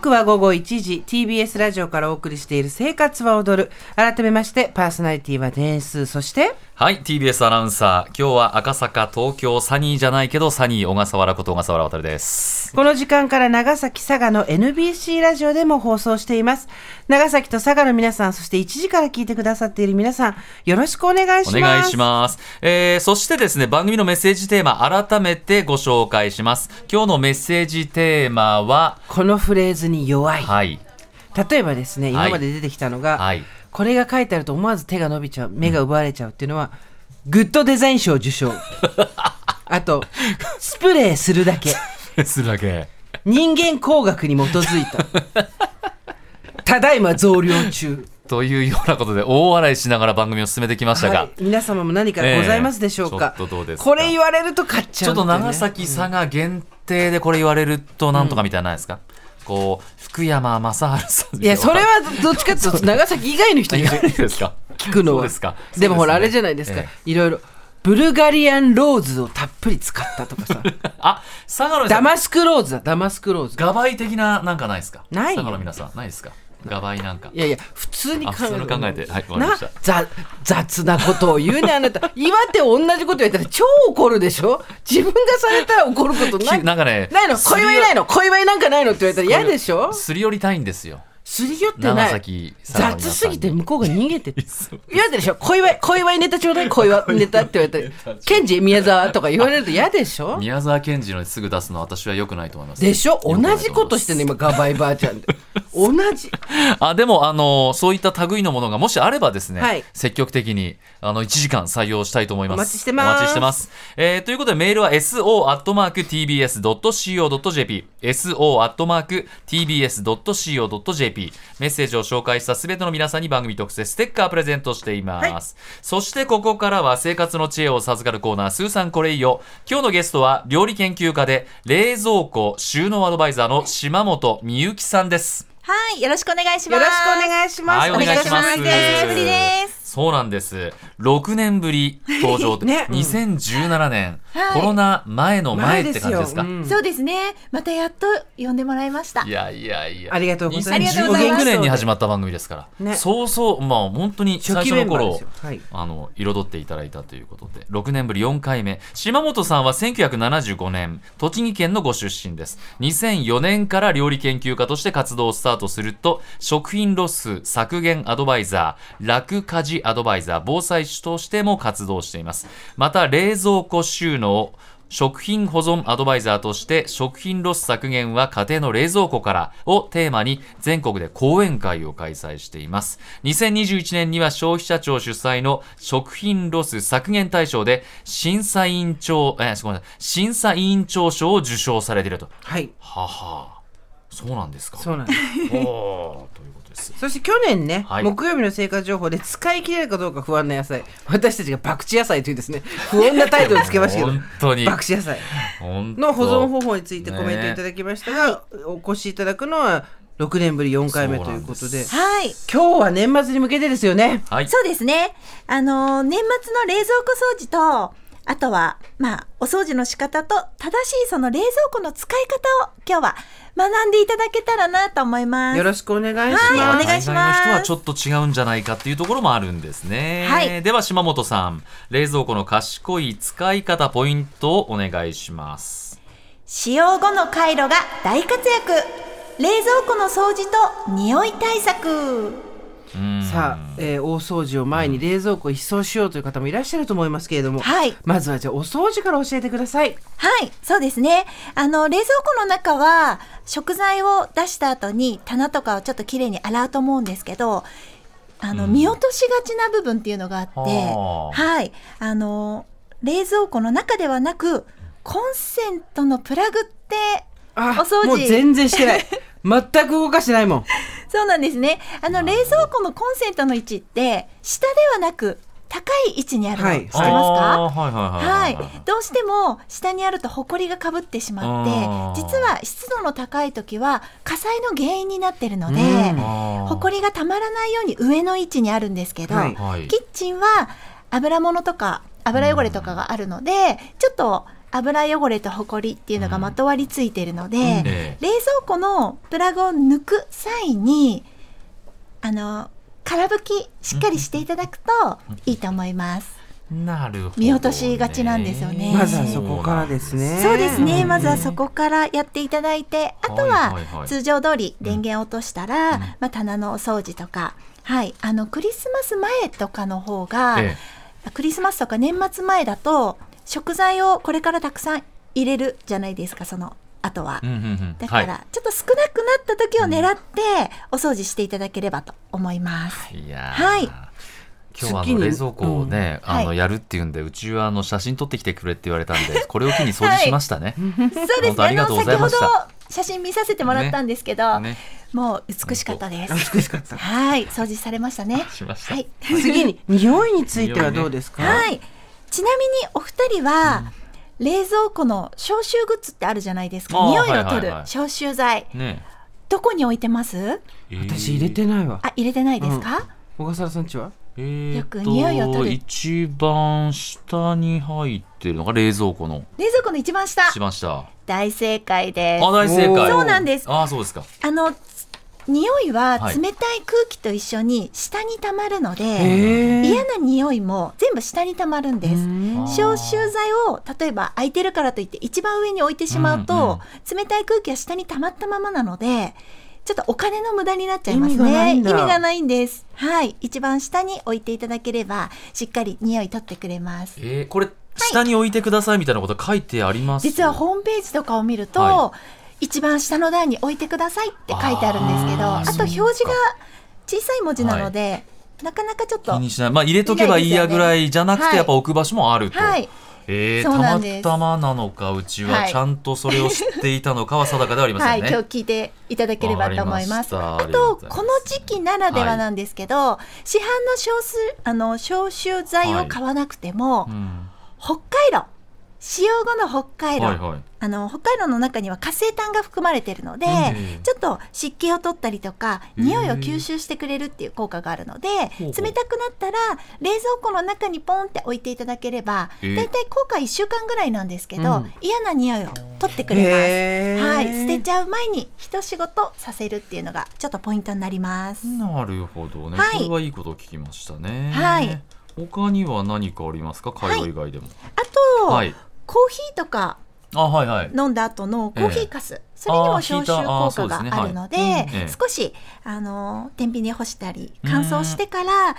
刻は午後1時。TBS ラジオからお送りしている生活は踊る。改めましてパーソナリティは点数そしてはい TBS アナウンサー。今日は赤坂東京サニーじゃないけどサニー小笠原こと小笠原渡です。この時間から長崎佐賀の NBC ラジオでも放送しています。長崎と佐賀の皆さんそして1時から聞いてくださっている皆さんよろしくお願いします。お願いします、えーそしてですね番組のメッセージテーマ改めてご紹介します。今日のメッセージテーマはこのフレーズに弱い。はい。例えばですねはい。今まで出てきたのが、はいこれが書いてあると思わず手が伸びちゃう目が奪われちゃうっていうのは、グッドデザイン賞受賞。あとスプレーするだけ。するだけ。人間工学に基づいた。ただいま増量中。というようなことで大笑いしながら番組を進めてきましたが、はい、皆様も何かございますでしょうか、ええちょっとどうですか？これ言われると買っちちょっとゃうっていうね長崎佐賀限定でこれ言われるとなんとかみたいなのないですか、こう福山雅治さんいやそれはどっちかっていうと 長崎以外の人に聞くのは。ですか。でもほらあれじゃないですか、えいろいろブルガリアンローズをたっぷり使ったとかさ。あ佐賀のダマスクローズだダマスクローズ。ガバイ的ななんかないですか？ないよ。佐賀の皆さんないですか？ガバイなんか。いやいや普通に考えあ普通に考えて。はいなざ雑なことを言うねあなた。岩手同じこと言ったら超怒るでしょ？自分がされたら怒ることない。き なんかねないの？小祝いないの？小祝いなんかないのって言われたら嫌でしょ？すり寄りたいんですよ。すり寄って長ない雑すぎて向こうが逃げて 嫌でしょ？小祝い小祝いネタちょうだい。小祝いネタって言われたら ケンジ宮沢とか言われると嫌でしょ？宮沢賢治のすぐ出すのは私は良くないと思います。でしょ？同じことしてんの今ガバイばあちゃんで同じ。あでもあのそういった類のものがもしあればですね、はい。積極的にあの1時間採用したいと思います。お待ちしてます。お待ちしてます、えーということでメールは so.tbs.co.jp so.tbs.co.jp メッセージを紹介したすべての皆さんに番組特製ステッカープレゼントしています、そしてここからは生活の知恵を授かるコーナースーさんこれいいよ。今日のゲストは料理研究家で冷蔵庫収納アドバイザーの島本美由紀さんですはい、よろしくお願いします。よろしくお願いします、はいお願いしますお久しぶりです。そうなんです。6年ぶり登場って、ねうん2017年、はいコロナ前の前って感じですか？前うんそうですね。またやっと呼んでもらいましたい。やいやいや。ありがとうございますありがとうございます2016年に始まった番組ですから。ねそうそう、まあ本当に最初の頃はいあの彩っていただいたということで、6年ぶり4回目。島本さんは1975年、栃木県のご出身です。2004年から料理研究家として活動をスタートすると、食品ロス削減アドバイザー、楽家事アドバイザー、防災士としても活動しています。また、冷蔵庫収納、食品保存アドバイザーとして食品ロス削減は家庭の冷蔵庫からをテーマに全国で講演会を開催しています。2021年には消費者庁主催の食品ロス削減大賞で審査委員長、えー、すごめんなさい審査委員長賞を受賞されていると。はいははそうなんですか。そうなんですです。そして去年ね、はい木曜日の生活情報で使い切れるかどうか不安な野菜私たちが博打野菜というですね不穏なタイトルをつけましたけど 本当に。博打野菜の保存方法についてねコメントいただきましたが、お越しいただくのは6年ぶり4回目ということではい。今日は年末に向けてですよねはい。そうですね。あのー年末の冷蔵庫掃除と、あとは、まあ、お掃除の仕方と、正しいその冷蔵庫の使い方を今日は学んでいただけたらなと思います。よろしくお願いします、はいお願いします人はちょっと違うんじゃないかっていうところもあるんですね。はいでは島本さん、冷蔵庫の賢い使い方ポイントをお願いします。使用後の回路が大活躍。冷蔵庫の掃除と匂い対策。うんさあ、えー大掃除を前に冷蔵庫を一掃しようという方もいらっしゃると思いますけれども、はい。まずはじゃあお掃除から教えてください。はい、そうですね。あの、冷蔵庫の中は、食材を出した後に棚とかをちょっときれいに洗うと思うんですけど、あの、うん。見落としがちな部分っていうのがあって、はい、あの、冷蔵庫の中ではなく、コンセントのプラグって、あお掃除。もう全然してない。全く動かしてないもんそうなんですね。あの、冷蔵庫のコンセントの位置って、下ではなく、高い位置にあるの、はい。知ってますか？はいはいははいい。どうしても下にあるとホコリがかぶってしまあってー。実は湿度の高い時は火災の原因になってるのでうん。ホコリがたまらないように上の位置にあるんですけど、はい。はい。キッチンは油物とか油汚れとかがあるので、ちょっと油汚れとホコリっていうのがまとわりついてるので、ええ冷蔵庫のプラグを抜く際にあの空拭きしっかりしていただくといいと思います。なるほどね、見落としがちなんですよね。まずはそこからですね。そうですね、ん。まずはそこからやっていただいて、あとは通常通り電源を落としたら、まあ、棚のお掃除とか、はい、あのクリスマス前とかの方が、え。クリスマスとか年末前だと食材をこれからたくさん入れるじゃないですかその後は。うんうんうんだから、はちょっと少なくなった時を狙ってお掃除していただければと思います。い、いやーはい今日は冷蔵庫をね、あのはいやるっていうんでうちはあの写真撮ってきてくれって言われたんでこれを機に掃除 しましたね。そうですね。ありがとうございましたあの先ほど写真見させてもらったんですけど、ねもう美しかったです。美しかった。はい、掃除されましたね。しましたはい。次に匂いについてはどうですか？はい。ちなみにお二人は、冷蔵庫の消臭グッズってあるじゃないですか。匂いを取るはいはいはい消臭剤。ねどこに置いてます？私入れてないわ。あ、入れてないですか？小笠原さんちは？えーよく匂いを取る一番下に入ってるのが冷蔵庫の冷蔵庫の一番下。しました大正解です。あ大正解そうなんです。あそうですかあの匂いははい。冷たい空気と一緒に下に溜まるので、へー。嫌な匂いも全部下に溜まるんです。うん。消臭剤を例えば空いてるからといって一番上に置いてしまうと、冷たい空気は下に溜まったままなのでちょっとお金の無駄になっちゃいますね。意味がないんです。はい。一番下に置いていただければしっかり匂い取ってくれます。えー、これ下に置いてくださいみたいなこと書いてあります実はホームページとかを見ると、は一番下の段に置いてくださいって書いてあるんですけどあと表示が小さい文字なので、なかなかちょっと気にしない。まあ入れとけばいいやぐらいじゃなくはい。てやっぱ置く場所もあると、はい。えー、たまたまなのかうちははい。ちゃんとそれを知っていたのかは定かではありませはい、んね、今日聞いていただければと思います。わあとこの時期ならではなんですけど、市販の消臭あの消臭剤を買わなくても、うん。北海道使用後の北海道、はいはい。あの北海道の中には活性炭が含まれているので、うん。ちょっと湿気を取ったりとか匂いを吸収してくれるっていう効果があるので冷たくなったら冷蔵庫の中にポンって置いていただければへー。だいたい効果1週間ぐらいなんですけど、うん。嫌な匂いを取ってくれます。へー。はい、捨てちゃう前に一仕事させるっていうのがちょっとポイントになります。なるほどね、はい。これはいいことを聞きましたね。はい。他には何かありますか？会話以外でも。あと、はい、コーヒーとかあはいはい。飲んだ後のコーヒーかす、それにも消臭効果があるので少しあの天日に干したり乾燥してから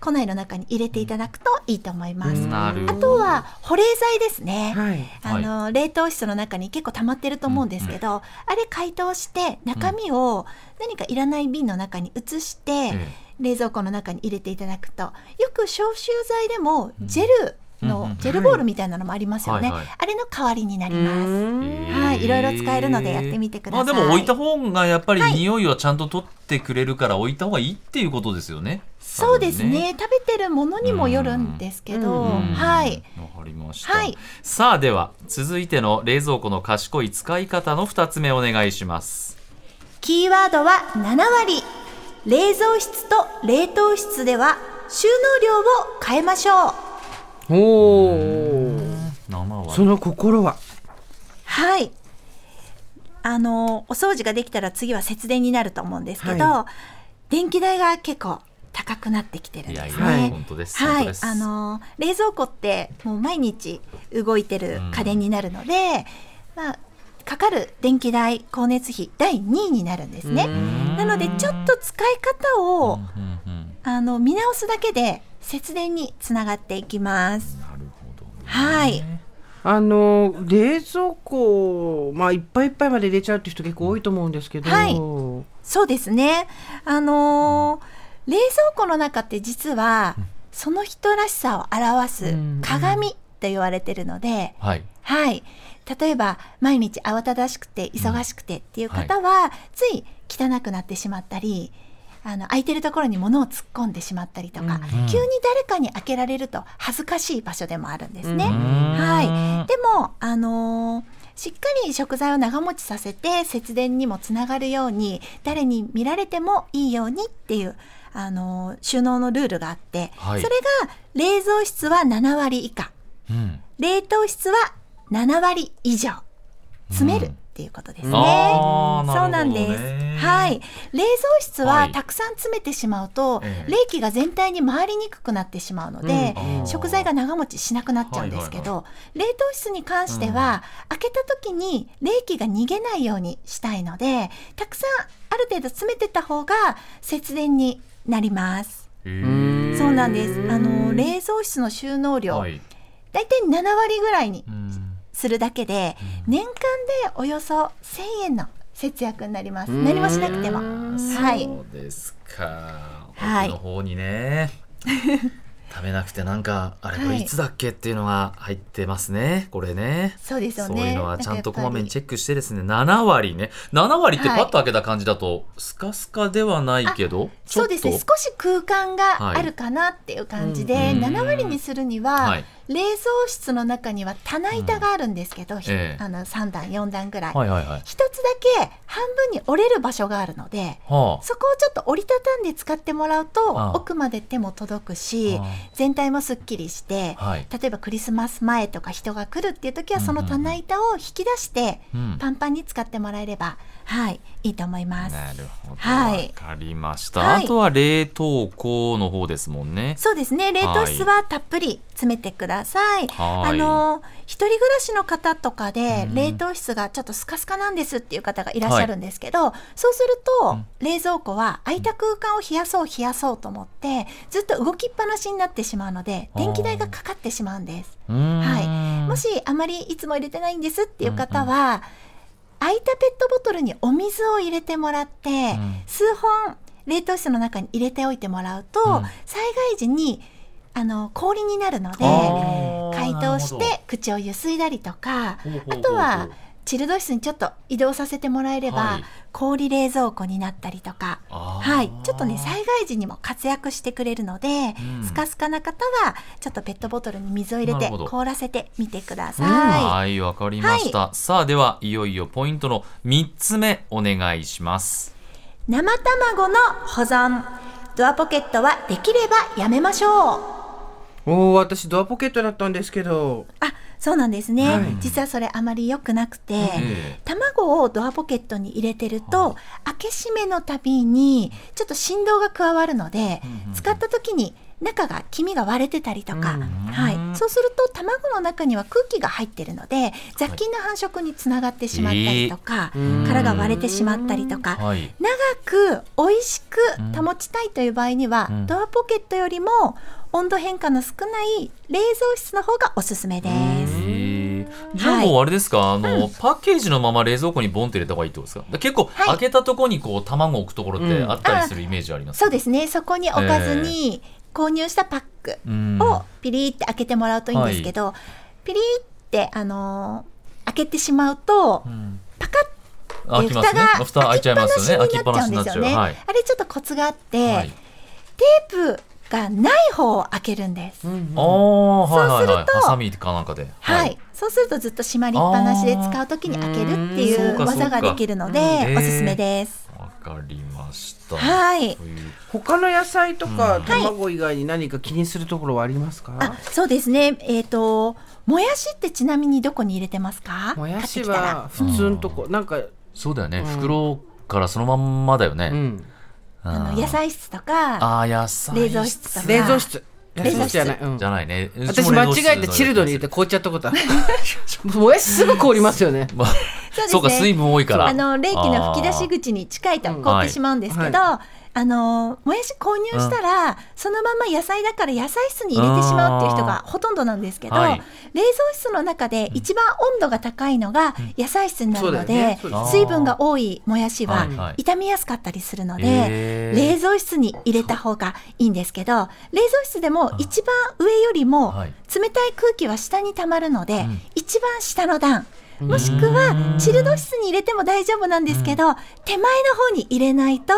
庫内の中に入れていただくといいと思います。あとは保冷剤ですね。はい。あの冷凍室の中に結構溜まってると思うんですけど、あれ解凍して中身を何かいらない瓶の中に移して、え冷蔵庫の中に入れていただくとよく消臭剤でもジェルの、うんジェルボールみたいなのもありますよね、あれの代わりになります。えー。はいいろいろ使えるのでやってみてください。まあでも置いた方がやっぱりはい。匂いはちゃんと取ってくれるから置いた方がいいっていうことですよね。そうですね。食べてるものにもよるんですけど、はい。わかりました。はい。さあでは続いての冷蔵庫の賢い使い方の2つ目お願いします。キーワードは7割。冷蔵室と冷凍室では収納量を変えましょうおお。生はその心は？はい。あのお掃除ができたら次は節電になると思うんですけど、は電気代が結構高くなってきてるんいやいですや、ね。本当です。はい本当で、すあの冷蔵庫ってもう毎日動いてる家電になるので、まあかかる電気代光熱費第2位になるんですね。なのでちょっと使い方を、うんうんうんあの見直すだけで節電につながっていきます。なるほど、ね。はい。あの冷蔵庫まあいっぱいいっぱいまで入れちゃうって人結構多いと思うんですけど。はいそうですね。あのー冷蔵庫の中って実はその人らしさを表すうん鏡と言われてるので、はい。はい。例えば毎日慌ただしくて忙しくてっていう方は、つい汚くなってしまったり、あの空いてるところに物を突っ込んでしまったりとか、うん急に誰かに開けられると恥ずかしい場所でもあるんですね。うんはい。でも、あのーしっかり食材を長持ちさせて節電にもつながるように誰に見られてもいいようにっていう、あのー収納のルールがあって、はいそれが冷蔵室は7割以下うん。冷凍室は7割以上詰めるっていうことですね。そうなんです。はい。冷蔵室ははい。たくさん詰めてしまうと、ええ。冷気が全体に回りにくくなってしまうので、うん。食材が長持ちしなくなっちゃうんですけど、冷凍室に関しては、開けた時に冷気が逃げないようにしたいので、たくさんある程度詰めてた方が節電になります。そうなんです。あの冷蔵室の収納量、はい。だいたい7割ぐらいにうんするだけで、年間でおよそ1000円の節約になります。何もしなくても。はい。そうですか。はい奥の方にね。食べなくてなんかあれこれはいいつだっけっていうのが入ってますね。これね。そうですよそうね。いうのはちゃんとこまめにチェックしてですね。7割ね。7割ってはいパッと開けた感じだとスカスカではないけど、そうですね。少し空間があるかなっていう感じで、はいうん7割にするには、はい冷蔵室の中には棚板があるんですけど、ひえ。えあの3段4段ぐらい。はいはいはい。一つだけ半分に折れる場所があるので、はそこをちょっと折りたたんで使ってもらうとああ。奥まで手も届くしああ全体もすっきりして、はい。例えばクリスマス前とか人が来るっていう時はその棚板を引き出してうん。パンパンに使ってもらえれば、はいいいと思います。なるほど。はいわかりました。はいあとは冷凍庫の方ですもんね。そうですね冷凍室はたっぷり詰めてください。はいあの一人暮らしの方とかでうん冷凍室がちょっとスカスカなんですっていう方がいらっしゃるんですけど、そうすると、うん冷蔵庫は空いた空間を冷やそう冷やそうと思ってずっと動きっぱなしになってしまうので電気代がかかってしまうんです。はい、もしあまりいつも入れてないんですっていう方は、空いたペットボトルにお水を入れてもらって、ん。数本冷凍室の中に入れておいてもらうと、うん。災害時にあの氷になるので解凍して口をゆすいだりとかあとはチルド室にちょっと移動させてもらえれば、はい。氷冷蔵庫になったりとか。はい、ちょっとね災害時にも活躍してくれるので、うん。スカスカな方はちょっとペットボトルに水を入れて凍らせてみてください。はい、わかりました。さあ、では、いよいよポイントの3つ目、お願いします。生卵の保存。ドアポケットはできればやめましょう。おお私ドアポケットだったんですけど。あそうなんですね、はい。実はそれあまり良くなくて、え卵をドアポケットに入れてると、開け閉めのたびにちょっと振動が加わるので、使った時に中が黄身が割れてたりとか、うん。はい、そうすると卵の中には空気が入ってるので雑菌の繁殖につながってしまったりとか、えー殻が割れてしまったりとか、はい。長く美味しく保ちたいという場合には、うん。ドアポケットよりも温度変化の少ない冷蔵室の方がおすすめです。えーじゃあもうあれですか、あの、パッケージのまま冷蔵庫にボンって入れた方がいいってことですか？だ結構、はい。開けたとこにこう卵を置くところってうん。あったりするイメージあります、そうですね。そこに置かずに購入したパックうん。をピリって開けてもらうといいんですけど、ピリって、あのー開けてしまうと、うん。パカッ開きますね。蓋開いちゃいますよね。開きっぱなしになっちゃう。ね。はい。あれちょっとコツがあって、はい、テープがない方を開けるんです。ああ、はいはいはい。そうするとハサミかなんかで。はい、そうするとずっと閉まりっぱなしで使うときに開けるっていう技ができるのでおすすめです。わかりました。はい他の野菜とかうん卵以外に何か気にするところはありますか、あ、そうですね。えっ、ともやしってちなみにどこに入れてますか？もやしは普通のとこなんかそうだよね、うん袋からそのまんまだよね。うんあの野菜室とかあー野菜冷蔵室とか。冷蔵室。冷蔵室じゃない、うんじゃないね。私間違えてチルドに入れて凍っちゃったことある。もやしすぐ凍りますよね。まあそうですね。そうか水分多いから。あの冷気の吹き出し口に近いと凍ってしまうんですけど、はあのもやし購入したら、そのまま野菜だから野菜室に入れてしまうっていう人がほとんどなんですけど、はい。冷蔵室の中で一番温度が高いのが野菜室になるので、ね。水分が多いもやしははいはい。傷みやすかったりするので、へー。冷蔵室に入れた方がいいんですけど冷蔵室でも一番上よりもはい。冷たい空気は下に溜まるので、ん。一番下の段もしくはチルド室に入れても大丈夫なんですけど、手前の方に入れないと、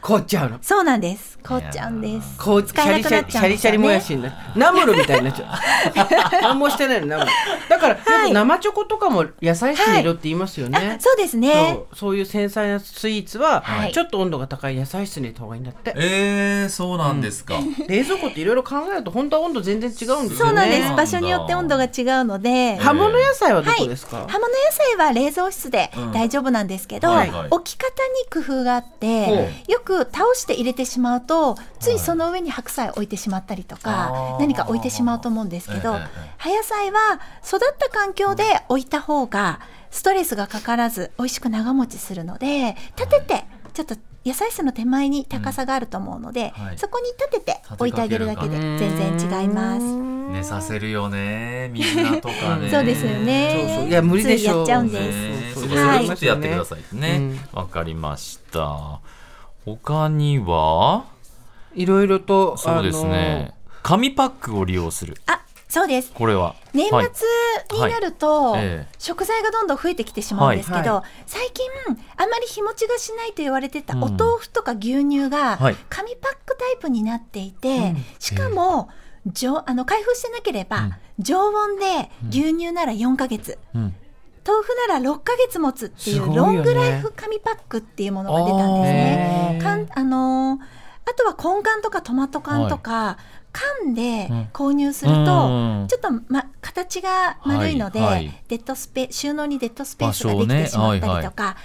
凍っちゃうの。そうなんです。凍っちゃうんです。こうシ使えなくャリシャリなっちゃうんですよね。シャリシャリもやしになナムルみたいになっちゃう。何もしてないのナムル。だからよく生チョコとかも野菜室に入れろって言いますよね、あそうですね。そうそういう繊細なスイーツは、はい。ちょっと温度が高い野菜室に入れた方がいいんだって。えー、そうなんですか、冷蔵庫っていろいろ考えると本当は温度全然違うんですよね。そうなんです。ね場所によって温度が違うので。葉物野菜はどこですか、はい、葉物野菜は冷蔵室で大丈夫なんですけど、はいはい。置き方に工夫があって、ほよく倒して入れてしまうとついその上に白菜置いてしまったりとか、あー。何か置いてしまうと思うんですけど、葉野菜は育った環境で置いた方がストレスがかからず美味しく長持ちするので立ててちょっと野菜室の手前に高さがあると思うので、はい。そこに立てて置いてあげるだけで全然違います。寝させるよね。みんなとかね。そうですよね。そうそう。いや無理でしょやっちゃうんでねす。そそう。こそれはいをってやってくださいね。わ、かりました。他には？いろいろとそうですね。紙パックを利用する。あ、そうです。これは。年はい末になると、食材がどんどん増えてきてしまうんですけど、は最近あまり日持ちがしないと言われてたうん。お豆腐とか牛乳がはい。紙パックタイプになっていて、しかも常あの開封してなければ、常温で牛乳なら4ヶ月、うん。豆腐なら6ヶ月持つっていうロングライフ紙パックっていうものが出たんですね。かんあのーあとは根缶とかトマト缶とか、缶で購入すると、うん。ちょっと、ま、形が丸いので、はいはい。デッドスペ収納にデッドスペースができてしまったりとか、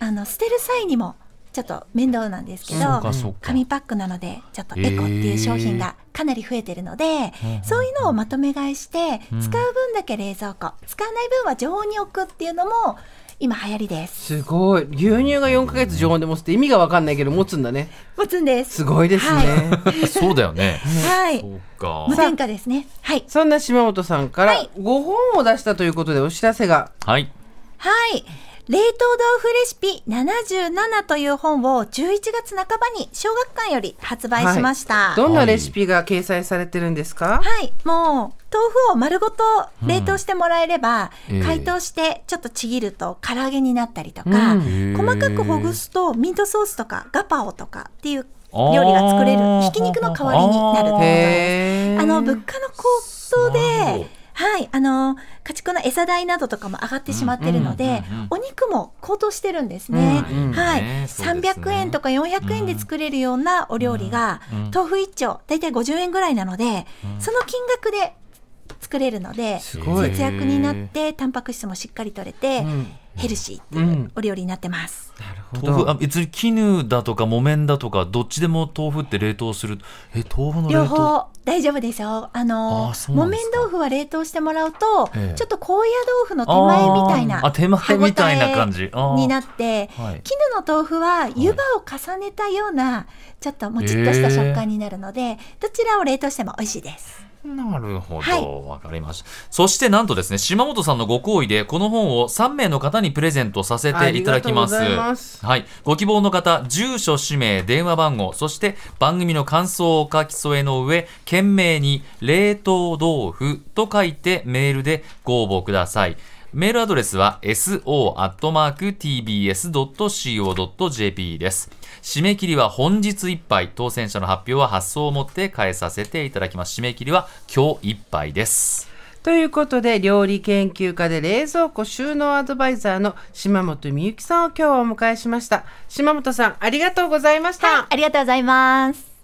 あの捨てる際にもちょっと面倒なんですけど紙パックなのでちょっとエコっていう商品がかなり増えてるので、そういうのをまとめ買いして、使う分だけ冷蔵庫使わない分は常温に置くっていうのも今流行りです。すごい。牛乳が4ヶ月常温で持つって意味が分かんないけど持つんだね。持つんです。すごいですね、そうだよね。はい。そうか。無添加ですね。はい。そんな島本さんからはい。5本を出したということでお知らせが。はい。はい。冷凍豆腐レシピ77という本を11月半ばに小学館より発売しました。はい、どんなレシピが掲載されてるんですか、もう豆腐を丸ごと冷凍してもらえれば、うんええ。解凍してちょっとちぎると唐揚げになったりとか、うん。細かくほぐすとミートソースとかガパオとかっていう料理が作れる。ひき肉の代わりになるってことです。あの物価の高騰で、はい、あの家畜の餌代などとかも上がってしまってるので、うんうんうんうんお肉も高騰してるんですね。うんうんはい、ねそうですね。300円とか400円で作れるようなお料理が、うん。豆腐1丁だいたい50円ぐらいなので、その金額で作れるので、すごい。節約になってタンパク質もしっかり取れて、ん。ヘルシーっていうお料理になってます。なるほ豆腐あど別に絹だとか木綿だとかどっちでも豆腐って冷凍する。え豆腐の冷両凍方大丈夫ですよ。あのあーそうな木綿豆腐は冷凍してもらうと、ええ。ちょっと高野豆腐の手前みたいなあ手前みたいな感じ。になって、はい絹の豆腐は湯葉を重ねたようなちょっともちっとした食感になるので、どちらを冷凍しても美味しい。です。なるほはいど、わかりました。そしてなんとですね、島本さんのご好意で、この本を3名の方にプレゼントさせていただきます。ますはい。ご希望の方、住所、氏名、電話番号、そして番組の感想をお書き添えの上、懸命に冷凍豆腐と書いてメールでご応募ください。メールアドレスは so.tbs.co.jp です。締め切りは本日いっぱい、当選者の発表は発送をもって変えさせていただきます。締め切りは今日いっぱいです。ということで料理研究家で冷蔵庫収納アドバイザーの島本美由紀さんを今日はお迎えしました島本さんありがとうございました、はい、ありがとうございます